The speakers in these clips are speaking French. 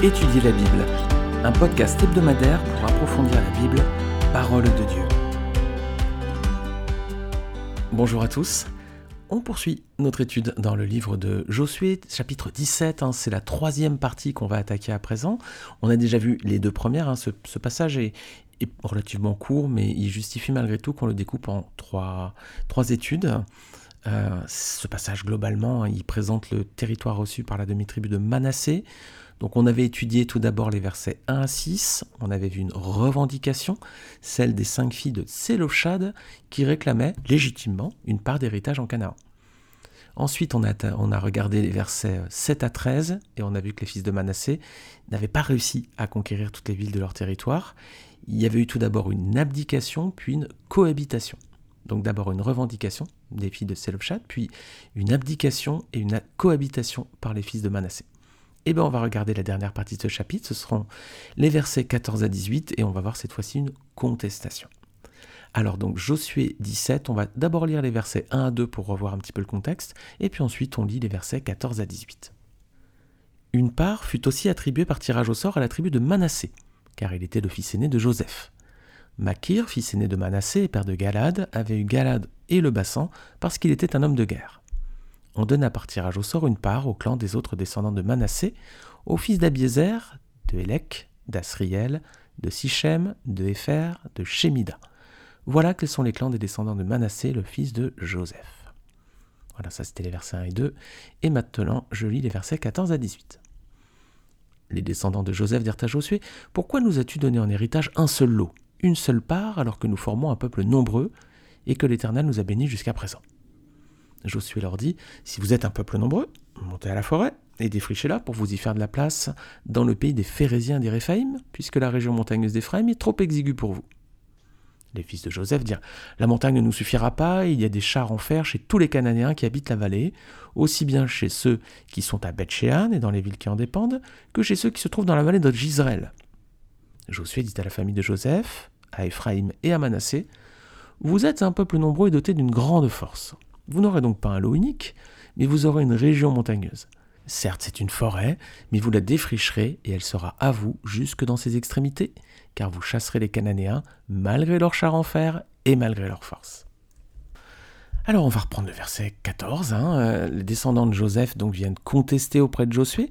Étudier la Bible, un podcast hebdomadaire pour approfondir la Bible, parole de Dieu. Bonjour à tous. On poursuit notre étude dans le livre de Josué, chapitre 17. Hein. c'est la troisième partie qu'on va attaquer à présent. On a déjà vu les deux premières. Hein. ce, passage est, relativement court, mais il justifie malgré tout qu'on le découpe en trois, études. Euh, ce passage, globalement, il présente le territoire reçu par la demi-tribu de Manassé. Donc on avait étudié tout d'abord les versets 1 à 6, on avait vu une revendication, celle des cinq filles de Sélochad, qui réclamaient légitimement une part d'héritage en Canaan. Ensuite, on a, regardé les versets 7 à 13 et on a vu que les fils de Manassé n'avaient pas réussi à conquérir toutes les villes de leur territoire. Il y avait eu tout d'abord une abdication, puis une cohabitation. Donc d'abord une revendication des filles de Selofchad, puis une abdication et une cohabitation par les fils de Manassé. Eh bien on va regarder la dernière partie de ce chapitre, ce seront les versets 14 à 18 et on va voir cette fois-ci une contestation. Alors donc Josué 17, on va d'abord lire les versets 1 à 2 pour revoir un petit peu le contexte, et puis ensuite on lit les versets 14 à 18. Une part fut aussi attribuée par tirage au sort à la tribu de Manassé, car il était le fils aîné de Joseph. Makir, fils aîné de Manassé et père de Galad, avait eu Galad et le bassan parce qu'il était un homme de guerre. On donna par tirage au sort une part au clan des autres descendants de Manassé, aux fils d'Abiézer, de Élec, d'Asriel, de Sichem, de Épher, de Shemida. Voilà quels sont les clans des descendants de Manassé, le fils de Joseph. Voilà, ça c'était les versets 1 et 2. Et maintenant, je lis les versets 14 à 18. Les descendants de Joseph dirent à Josué Pourquoi nous as-tu donné en héritage un seul lot une seule part alors que nous formons un peuple nombreux et que l'Éternel nous a bénis jusqu'à présent? Josué leur dit, si vous êtes un peuple nombreux, montez à la forêt et défrichez-la pour vous y faire de la place dans le pays des Phérésiens des Réphaïm, puisque la région montagneuse d'Éphraïm est trop exiguë pour vous. Les fils de Joseph dirent, la montagne ne nous suffira pas, il y a des chars en fer chez tous les Cananéens qui habitent la vallée, aussi bien chez ceux qui sont à Bethshéan et dans les villes qui en dépendent, que chez ceux qui se trouvent dans la vallée de Gisraël. Josué dit à la famille de Joseph, à Éphraïm et à Manassé, Vous êtes un peuple nombreux et doté d'une grande force. Vous n'aurez donc pas un lot unique, mais vous aurez une région montagneuse. Certes, c'est une forêt, mais vous la défricherez et elle sera à vous jusque dans ses extrémités, car vous chasserez les Cananéens malgré leurs chars en fer et malgré leur force. Alors on va reprendre le verset 14. Hein. Euh, les descendants de Joseph donc viennent contester auprès de Josué.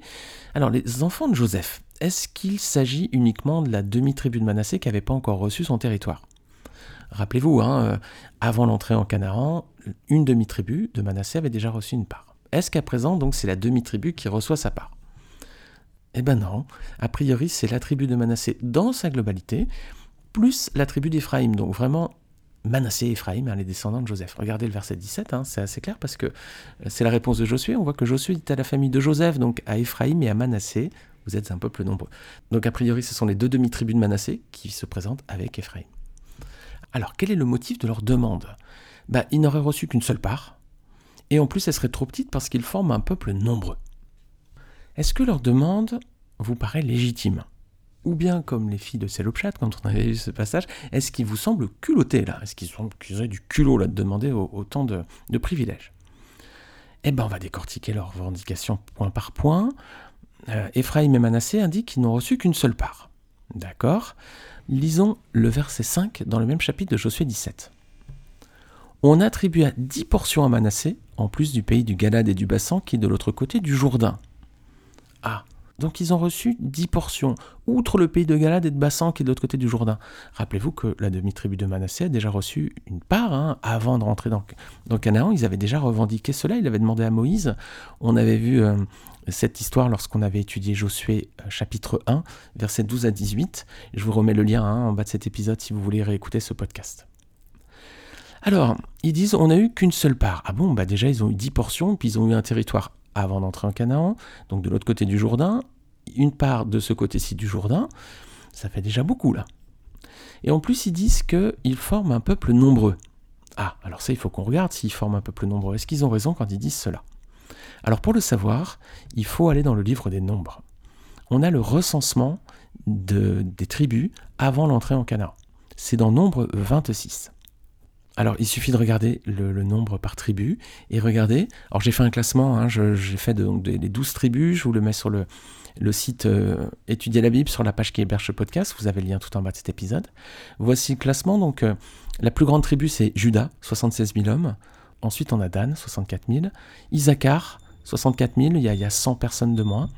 Alors les enfants de Joseph, est-ce qu'il s'agit uniquement de la demi-tribu de Manassé qui n'avait pas encore reçu son territoire? Rappelez-vous, hein, euh, avant l'entrée en Canaan, une demi-tribu de Manassé avait déjà reçu une part. Est-ce qu'à présent, donc, c'est la demi-tribu qui reçoit sa part? Eh ben non. A priori, c'est la tribu de Manassé dans sa globalité, plus la tribu d'Éphraïm. Donc vraiment, Manassé et Éphraïm, hein, les descendants de Joseph. Regardez le verset 17, hein, c'est assez clair parce que euh, c'est la réponse de Josué. On voit que Josué dit à la famille de Joseph, donc à Éphraïm et à Manassé, vous êtes un peuple nombreux. Donc a priori, ce sont les deux demi-tribus de Manassé qui se présentent avec Ephraim. Alors, quel est le motif de leur demande? Bah, Ils n'auraient reçu qu'une seule part, et en plus, elle serait trop petite parce qu'ils forment un peuple nombreux. Est-ce que leur demande vous paraît légitime? Ou bien, comme les filles de Selopchat, quand on avait vu ce passage, est-ce qu'ils vous semblent culottés là? Est-ce qu'ils ont du culot là de demander autant de, privilèges? Eh bien, on va décortiquer leurs revendications point par point. Euh, Ephraim et Manassé indiquent qu'ils n'ont reçu qu'une seule part. D'accord Lisons le verset 5 dans le même chapitre de Josué 17. On attribua dix portions à Manassé, en plus du pays du Galad et du Bassan qui est de l'autre côté du Jourdain. Ah, donc ils ont reçu dix portions, outre le pays de Galad et de Bassan qui est de l'autre côté du Jourdain. Rappelez-vous que la demi-tribu de Manassé a déjà reçu une part, hein, avant de rentrer dans, Canaan, ils avaient déjà revendiqué cela, ils avaient demandé à Moïse. On avait vu euh, cette histoire lorsqu'on avait étudié Josué euh, chapitre 1, versets 12 à 18. Je vous remets le lien hein, en bas de cet épisode si vous voulez réécouter ce podcast. Alors, ils disent on n'a eu qu'une seule part. Ah bon, bah déjà ils ont eu dix portions, puis ils ont eu un territoire avant d'entrer en Canaan, donc de l'autre côté du Jourdain, une part de ce côté-ci du Jourdain, ça fait déjà beaucoup là. Et en plus, ils disent qu'ils forment un peuple nombreux. Ah, alors ça, il faut qu'on regarde s'ils forment un peuple nombreux. Est-ce qu'ils ont raison quand ils disent cela? Alors pour le savoir, il faut aller dans le livre des nombres. On a le recensement de, des tribus avant l'entrée en Canaan. C'est dans Nombre 26. Alors, il suffit de regarder le, nombre par tribu et regarder. Alors, j'ai fait un classement, hein, j'ai fait donc les 12 tribus, je vous le mets sur le, le site euh, Étudier la Bible sur la page qui héberge ce podcast. Vous avez le lien tout en bas de cet épisode. Voici le classement. Donc, euh, la plus grande tribu, c'est Judas, 76 000 hommes. Ensuite, on a Dan, 64 000. Isaacar, 64 000. Il y a, il y a 100 personnes de moins.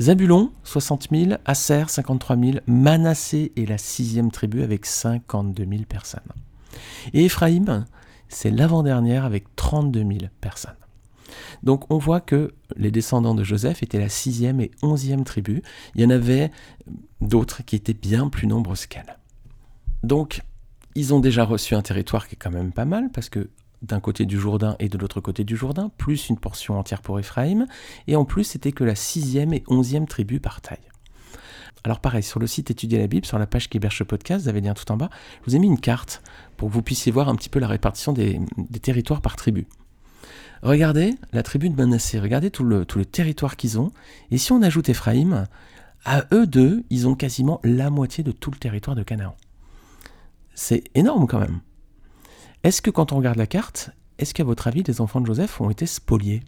Zabulon, 60 000. Aser, 53 000. Manassé est la sixième tribu avec 52 000 personnes. Et Ephraïm, c'est l'avant-dernière avec 32 000 personnes. Donc on voit que les descendants de Joseph étaient la sixième et onzième tribu. Il y en avait d'autres qui étaient bien plus nombreuses qu'elles. Donc ils ont déjà reçu un territoire qui est quand même pas mal parce que d'un côté du Jourdain et de l'autre côté du Jourdain, plus une portion entière pour Ephraïm, et en plus c'était que la sixième et onzième tribu par taille. Alors pareil, sur le site Étudier la Bible, sur la page qui héberge podcast, vous avez le lien tout en bas, je vous ai mis une carte pour que vous puissiez voir un petit peu la répartition des, territoires par tribu. Regardez la tribu de Manassé, regardez tout le, tout le territoire qu'ils ont, et si on ajoute Éphraïm, à eux deux, ils ont quasiment la moitié de tout le territoire de Canaan. C'est énorme quand même. Est-ce que quand on regarde la carte, est-ce qu'à votre avis, les enfants de Joseph ont été spoliés?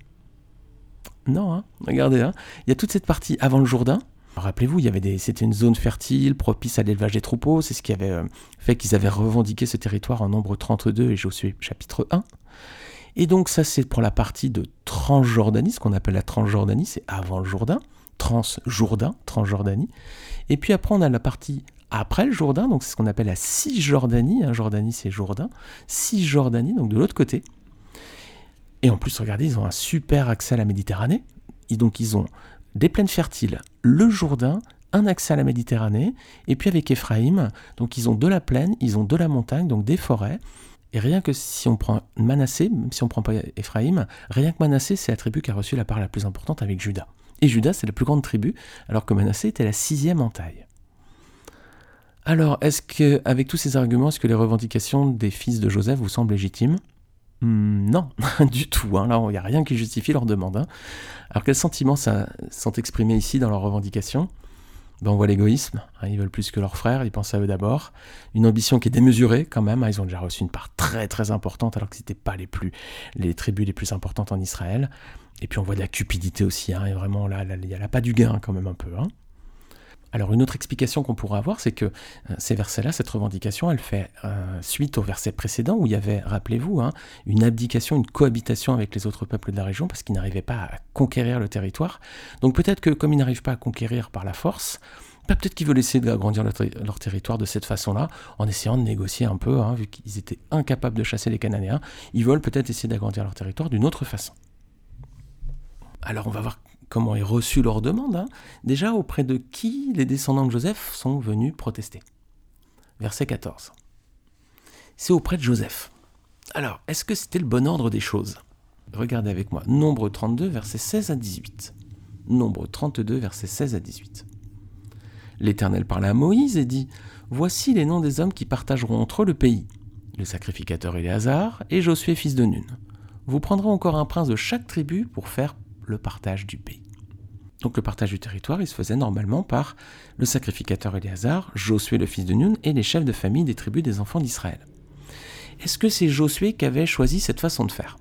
Non, hein regardez, hein il y a toute cette partie avant le Jourdain, Rappelez-vous, c'était une zone fertile, propice à l'élevage des troupeaux. C'est ce qui avait euh, fait qu'ils avaient revendiqué ce territoire en nombre 32 et Josué chapitre 1. Et donc ça, c'est pour la partie de Transjordanie, ce qu'on appelle la Transjordanie, c'est avant le Jourdain, Transjourdain, Transjordanie. Et puis après, on a la partie après le Jourdain, donc c'est ce qu'on appelle la Cisjordanie. Hein, Jordanie, c'est Jourdain. Cisjordanie, donc de l'autre côté. Et en plus, regardez, ils ont un super accès à la Méditerranée. Donc ils ont des plaines fertiles, le Jourdain, un accès à la Méditerranée, et puis avec Éphraïm, donc ils ont de la plaine, ils ont de la montagne, donc des forêts. Et rien que si on prend Manassé, même si on ne prend pas Éphraïm, rien que Manassé, c'est la tribu qui a reçu la part la plus importante avec Judas. Et Judas, c'est la plus grande tribu, alors que Manassé était la sixième en taille. Alors, est-ce que, avec tous ces arguments, est-ce que les revendications des fils de Joseph vous semblent légitimes? Hmm, non, du tout. Hein. Là, il n'y a rien qui justifie leur demande. Hein. Alors, quels sentiments sont exprimés ici dans leurs revendications? Ben, On voit l'égoïsme. Hein. ils veulent plus que leurs frères, ils pensent à eux d'abord. Une ambition qui est démesurée quand même. Ils ont déjà reçu une part très très importante alors que ce n'étaient pas les, plus, les tribus les plus importantes en Israël. Et puis on voit de la cupidité aussi. Et vraiment, là, il n'y a pas du gain quand même un peu. Alors une autre explication qu'on pourrait avoir, c'est que euh, ces versets-là, cette revendication, elle fait euh, suite au verset précédent où il y avait, rappelez-vous, hein, une abdication, une cohabitation avec les autres peuples de la région parce qu'ils n'arrivaient pas à conquérir le territoire. Donc peut-être que comme ils n'arrivent pas à conquérir par la force, bah, peut-être qu'ils veulent essayer d'agrandir leur, territoire de cette façon-là, en essayant de négocier un peu, hein, vu qu'ils étaient incapables de chasser les Cananéens, ils veulent peut-être essayer d'agrandir leur territoire d'une autre façon. Alors on va voir comment est reçue leur demande, hein. déjà auprès de qui les descendants de Joseph sont venus protester. Verset 14. C'est auprès de Joseph. Alors, est-ce que c'était le bon ordre des choses? Regardez avec moi. Nombre 32, verset 16 à 18. Nombre 32, verset 16 à 18. L'Éternel parla à Moïse et dit Voici les noms des hommes qui partageront entre eux le pays le sacrificateur Éléazar et Josué fils de Nun. Vous prendrez encore un prince de chaque tribu pour faire le partage du pays. Donc le partage du territoire, il se faisait normalement par le sacrificateur Éléazar, Josué le fils de Nun et les chefs de famille des tribus des enfants d'Israël. Est-ce que c'est Josué qui avait choisi cette façon de faire?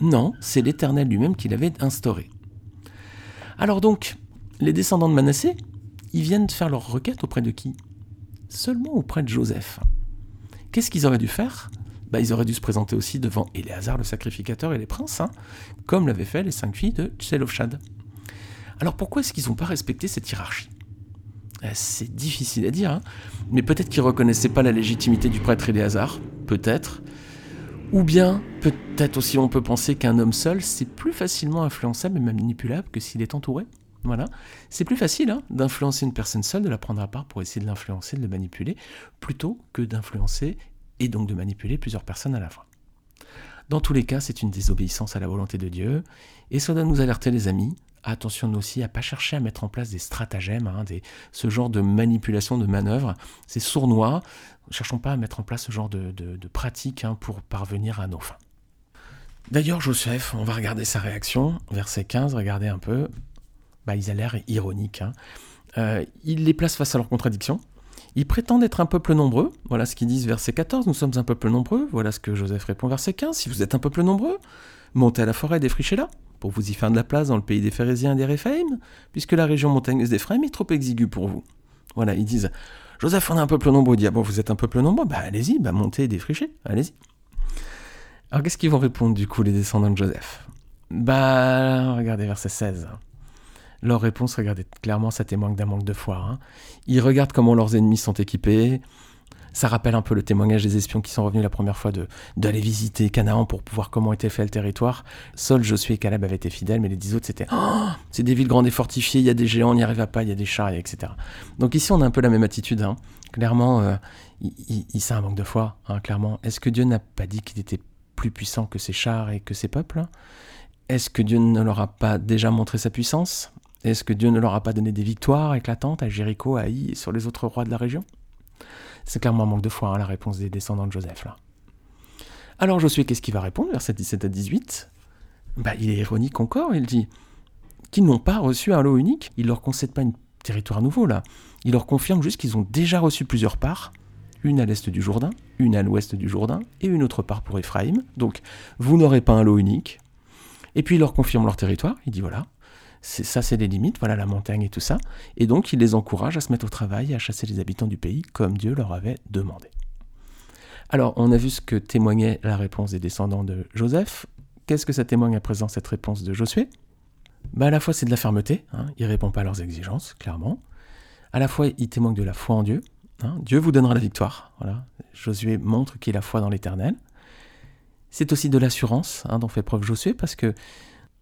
Non, c'est l'Éternel lui-même qui l'avait instauré. Alors donc, les descendants de Manassé, ils viennent faire leur requête auprès de qui? Seulement auprès de Joseph. Qu'est-ce qu'ils auraient dû faire? Bah, ils auraient dû se présenter aussi devant Éléazar le sacrificateur et les princes, hein, comme l'avaient fait les cinq filles de Tselofshad. Alors pourquoi est-ce qu'ils n'ont pas respecté cette hiérarchie? Eh, C'est difficile à dire, hein, mais peut-être qu'ils ne reconnaissaient pas la légitimité du prêtre Éléazar, peut-être. Ou bien, peut-être aussi on peut penser qu'un homme seul, c'est plus facilement influençable et manipulable que s'il est entouré. Voilà. C'est plus facile hein, d'influencer une personne seule, de la prendre à part pour essayer de l'influencer, de le manipuler, plutôt que d'influencer et donc de manipuler plusieurs personnes à la fois. Dans tous les cas, c'est une désobéissance à la volonté de Dieu, et ça doit nous alerter les amis. Attention aussi à pas chercher à mettre en place des stratagèmes, hein, des, ce genre de manipulation, de manœuvre. C'est sournois. Ne cherchons pas à mettre en place ce genre de, pratiques hein, pour parvenir à nos fins. D'ailleurs, Joseph, on va regarder sa réaction. Verset 15, regardez un peu. Bah, il a l'air ironique. Hein. Euh, il les place face à leurs contradictions. Ils prétendent être un peuple nombreux, voilà ce qu'ils disent verset 14, nous sommes un peuple nombreux, voilà ce que Joseph répond verset 15, si vous êtes un peuple nombreux, montez à la forêt, défrichez-la, pour vous y faire de la place dans le pays des Phérésiens et des Réphaïm, puisque la région montagneuse d'Éphraïm est trop exiguë pour vous. Voilà, ils disent, Joseph, on est un peuple nombreux, il dit, ah bon, vous êtes un peuple nombreux, bah allez-y, bah montez et défrichez, allez-y. Alors qu'est-ce qu'ils vont répondre du coup les descendants de Joseph? Bah, regardez verset 16. Leur réponse, regardez, clairement, ça témoigne d'un manque de foi. Hein. Ils regardent comment leurs ennemis sont équipés. Ça rappelle un peu le témoignage des espions qui sont revenus la première fois d'aller visiter Canaan pour voir comment était fait le territoire. Seul Josué et Caleb avaient été fidèles, mais les dix autres, c'était oh, c'est des villes grandes et fortifiées, il y a des géants, on n'y arrive pas, il y a des chars, etc. Donc ici, on a un peu la même attitude. Hein. Clairement, euh, il, il, un manque de foi, hein, clairement. Est-ce que Dieu n'a pas dit qu'il était plus puissant que ses chars et que ses peuples? Est-ce que Dieu ne leur a pas déjà montré sa puissance? Est-ce que Dieu ne leur a pas donné des victoires éclatantes à Jéricho, à Haï et sur les autres rois de la région? C'est clairement un manque de foi, hein, la réponse des descendants de Joseph. Là. Alors Josué, qu'est-ce qu'il va répondre, versets 17 à 18 bah, Il est ironique encore, il dit qu'ils n'ont pas reçu un lot unique, il leur concède pas un territoire nouveau là, il leur confirme juste qu'ils ont déjà reçu plusieurs parts, une à l'est du Jourdain, une à l'ouest du Jourdain et une autre part pour Éphraïm. Donc vous n'aurez pas un lot unique. Et puis il leur confirme leur territoire, il dit voilà, ça c'est les limites, voilà la montagne et tout ça. Et donc il les encourage à se mettre au travail et à chasser les habitants du pays comme Dieu leur avait demandé. Alors on a vu ce que témoignait la réponse des descendants de Joseph. Qu'est-ce que ça témoigne à présent cette réponse de Josué? Bah, À la fois c'est de la fermeté, hein, il ne répond pas à leurs exigences, clairement. À la fois il témoigne de la foi en Dieu. Hein, Dieu vous donnera la victoire. Voilà. Josué montre qu'il a foi dans l'éternel. C'est aussi de l'assurance hein, dont fait preuve Josué parce que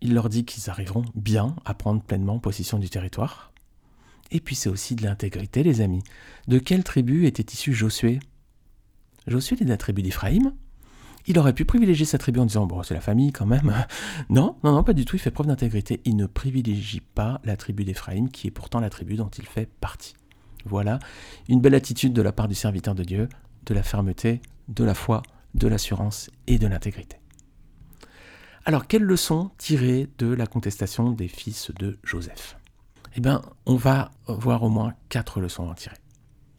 il leur dit qu'ils arriveront bien à prendre pleinement possession du territoire. Et puis c'est aussi de l'intégrité, les amis. De quelle tribu était issu Josué? Josué est de la tribu d'Éphraïm. Il aurait pu privilégier sa tribu en disant Bon, c'est la famille quand même. Non, non, non, pas du tout. Il fait preuve d'intégrité. Il ne privilégie pas la tribu d'Éphraïm, qui est pourtant la tribu dont il fait partie. Voilà une belle attitude de la part du serviteur de Dieu, de la fermeté, de la foi, de l'assurance et de l'intégrité. Alors, quelle leçon tirer de la contestation des fils de Joseph? Eh bien, on va voir au moins quatre leçons à en tirer.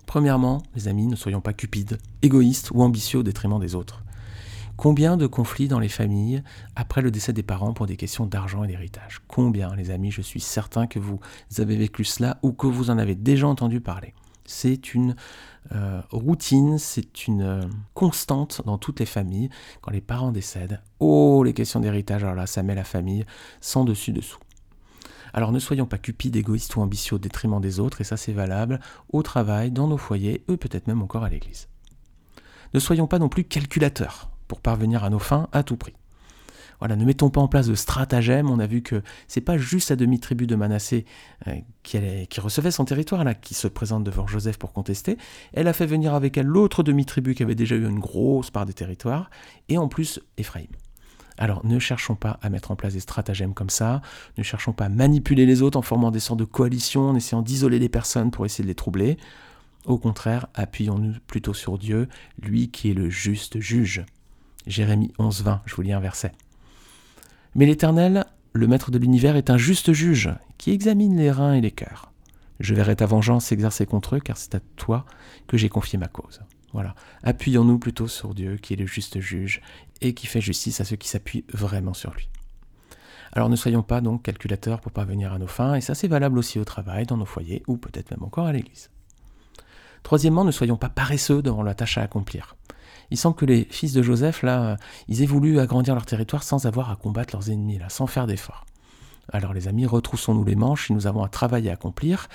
Premièrement, les amis, ne soyons pas cupides, égoïstes ou ambitieux au détriment des autres. Combien de conflits dans les familles après le décès des parents pour des questions d'argent et d'héritage? Combien, les amis, je suis certain que vous avez vécu cela ou que vous en avez déjà entendu parler. C'est une euh, routine, c'est une euh, constante dans toutes les familles. Quand les parents décèdent, oh, les questions d'héritage, alors là, ça met la famille sans dessus-dessous. Alors ne soyons pas cupides, égoïstes ou ambitieux au détriment des autres, et ça c'est valable au travail, dans nos foyers, eux peut-être même encore à l'église. Ne soyons pas non plus calculateurs pour parvenir à nos fins à tout prix. Voilà, ne mettons pas en place de stratagème. On a vu que c'est pas juste la demi-tribu de Manassé euh, qui, recevait son territoire là, qui se présente devant Joseph pour contester. Elle a fait venir avec elle l'autre demi-tribu qui avait déjà eu une grosse part des territoires, et en plus Éphraïm. Alors ne cherchons pas à mettre en place des stratagèmes comme ça, ne cherchons pas à manipuler les autres en formant des sortes de coalitions, en essayant d'isoler les personnes pour essayer de les troubler. Au contraire, appuyons-nous plutôt sur Dieu, lui qui est le juste juge. Jérémie 11, 20, je vous lis un verset. Mais l'Éternel, le Maître de l'univers, est un juste juge qui examine les reins et les cœurs. Je verrai ta vengeance s'exercer contre eux, car c'est à toi que j'ai confié ma cause. Voilà. Appuyons-nous plutôt sur Dieu, qui est le juste juge, et qui fait justice à ceux qui s'appuient vraiment sur lui. Alors ne soyons pas donc calculateurs pour parvenir à nos fins, et ça c'est valable aussi au travail, dans nos foyers, ou peut-être même encore à l'église. Troisièmement, ne soyons pas paresseux devant la tâche à accomplir il semble que les fils de Joseph, là, euh, ils aient voulu agrandir leur territoire sans avoir à combattre leurs ennemis, là, sans faire d'efforts. Alors les amis, retroussons-nous les manches, nous avons un travail à accomplir,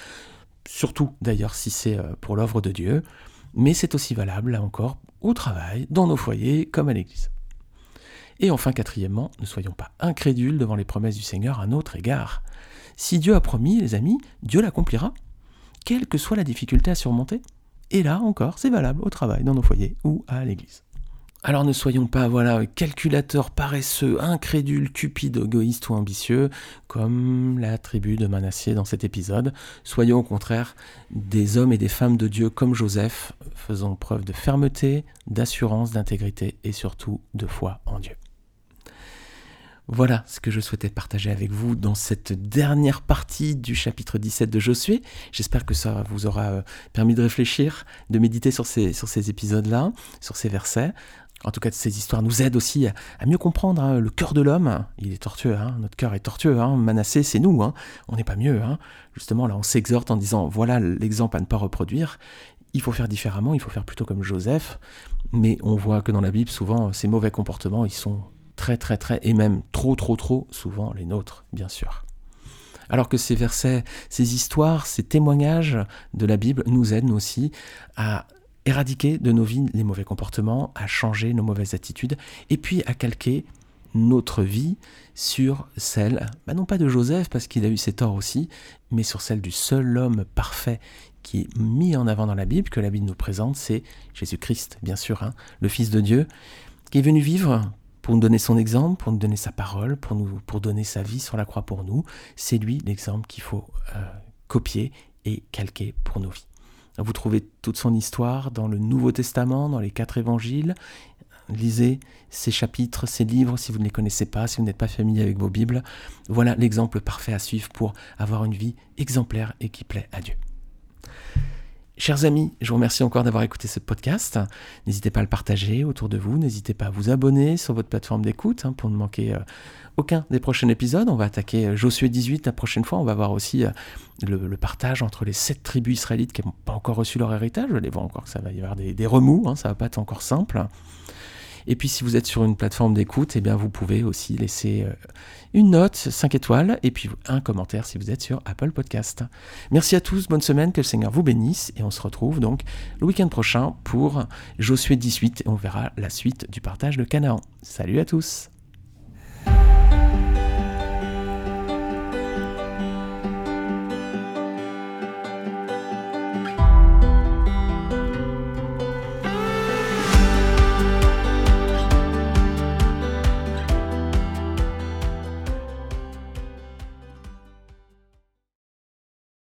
surtout d'ailleurs si c'est euh, pour l'œuvre de Dieu, mais c'est aussi valable, là encore, au travail, dans nos foyers, comme à l'Église. Et enfin, quatrièmement, ne soyons pas incrédules devant les promesses du Seigneur à notre égard. Si Dieu a promis, les amis, Dieu l'accomplira, quelle que soit la difficulté à surmonter. Et là encore, c'est valable au travail, dans nos foyers ou à l'église. Alors ne soyons pas voilà calculateurs paresseux, incrédules, cupides, égoïstes ou ambitieux, comme la tribu de Manassé dans cet épisode. Soyons au contraire des hommes et des femmes de Dieu comme Joseph, faisant preuve de fermeté, d'assurance, d'intégrité et surtout de foi en Dieu. Voilà ce que je souhaitais partager avec vous dans cette dernière partie du chapitre 17 de Josué. J'espère que ça vous aura euh, permis de réfléchir, de méditer sur ces, sur épisodes-là, sur ces versets. En tout cas, ces histoires nous aident aussi à, mieux comprendre hein, le cœur de l'homme. Il est tortueux, hein, notre cœur est tortueux. Hein. Manassé, c'est nous, hein. on n'est pas mieux. Justement, là, on s'exhorte en disant voilà l'exemple à ne pas reproduire. Il faut faire différemment, il faut faire plutôt comme Joseph. Mais on voit que dans la Bible, souvent, ces mauvais comportements, ils sont très très très, et même trop trop trop souvent les nôtres, bien sûr. Alors que ces versets, ces histoires, ces témoignages de la Bible nous aident aussi à éradiquer de nos vies les mauvais comportements, à changer nos mauvaises attitudes, et puis à calquer notre vie sur celle, bah non pas de Joseph parce qu'il a eu ses torts aussi, mais sur celle du seul homme parfait qui est mis en avant dans la Bible, que la Bible nous présente, c'est Jésus-Christ, bien sûr, hein, le Fils de Dieu, qui est venu vivre pour nous donner son exemple, pour nous donner sa parole, pour, nous, pour donner sa vie sur la croix pour nous. C'est lui l'exemple qu'il faut euh, copier et calquer pour nos vies. Vous trouvez toute son histoire dans le Nouveau Testament, dans les quatre évangiles. Lisez ces chapitres, ces livres si vous ne les connaissez pas, si vous n'êtes pas familier avec vos Bibles. Voilà l'exemple parfait à suivre pour avoir une vie exemplaire et qui plaît à Dieu. Chers amis, je vous remercie encore d'avoir écouté ce podcast. N'hésitez pas à le partager autour de vous, n'hésitez pas à vous abonner sur votre plateforme d'écoute hein, pour ne manquer euh, aucun des prochains épisodes. On va attaquer euh, Josué 18 la prochaine fois. On va voir aussi euh, le, partage entre les sept tribus israélites qui n'ont pas encore reçu leur héritage. Je les vois encore que ça va y avoir des, remous, hein, ça va pas être encore simple. Et puis si vous êtes sur une plateforme d'écoute, eh bien vous pouvez aussi laisser euh, une note, 5 étoiles, et puis un commentaire si vous êtes sur Apple Podcast. Merci à tous, bonne semaine, que le Seigneur vous bénisse, et on se retrouve donc le week-end prochain pour Josué 18, et on verra la suite du partage de Canaan. Salut à tous